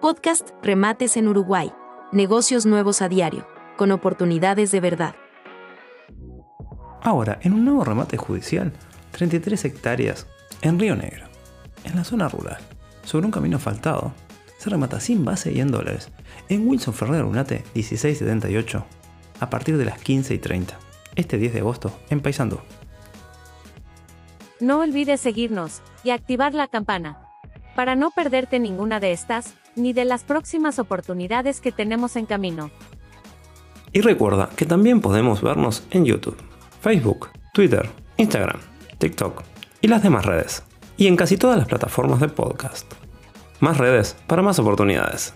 Podcast Remates en Uruguay. Negocios nuevos a diario, con oportunidades de verdad. Ahora, en un nuevo remate judicial, 33 hectáreas en Río Negro, en la zona rural, sobre un camino asfaltado, se remata sin base y en dólares, en Wilson Ferrer Unate 1678, a partir de las 15 y 30, este 10 de agosto, en Paysandú. No olvides seguirnos y activar la campana para no perderte ninguna de estas, ni de las próximas oportunidades que tenemos en camino. Y recuerda que también podemos vernos en YouTube, Facebook, Twitter, Instagram, TikTok y las demás redes. Y en casi todas las plataformas de podcast. Más redes para más oportunidades.